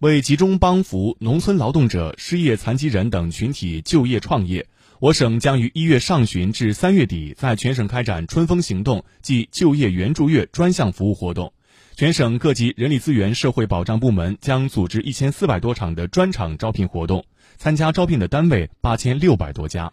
为集中帮扶农村劳动者失业残疾人等群体就业创业我省将于一月上旬至三月底在全省开展春风行动暨就业援助月专项服务活动。全省各级人力资源社会保障部门将组织一千四百多场的专场招聘活动参加招聘的单位八千六百多家。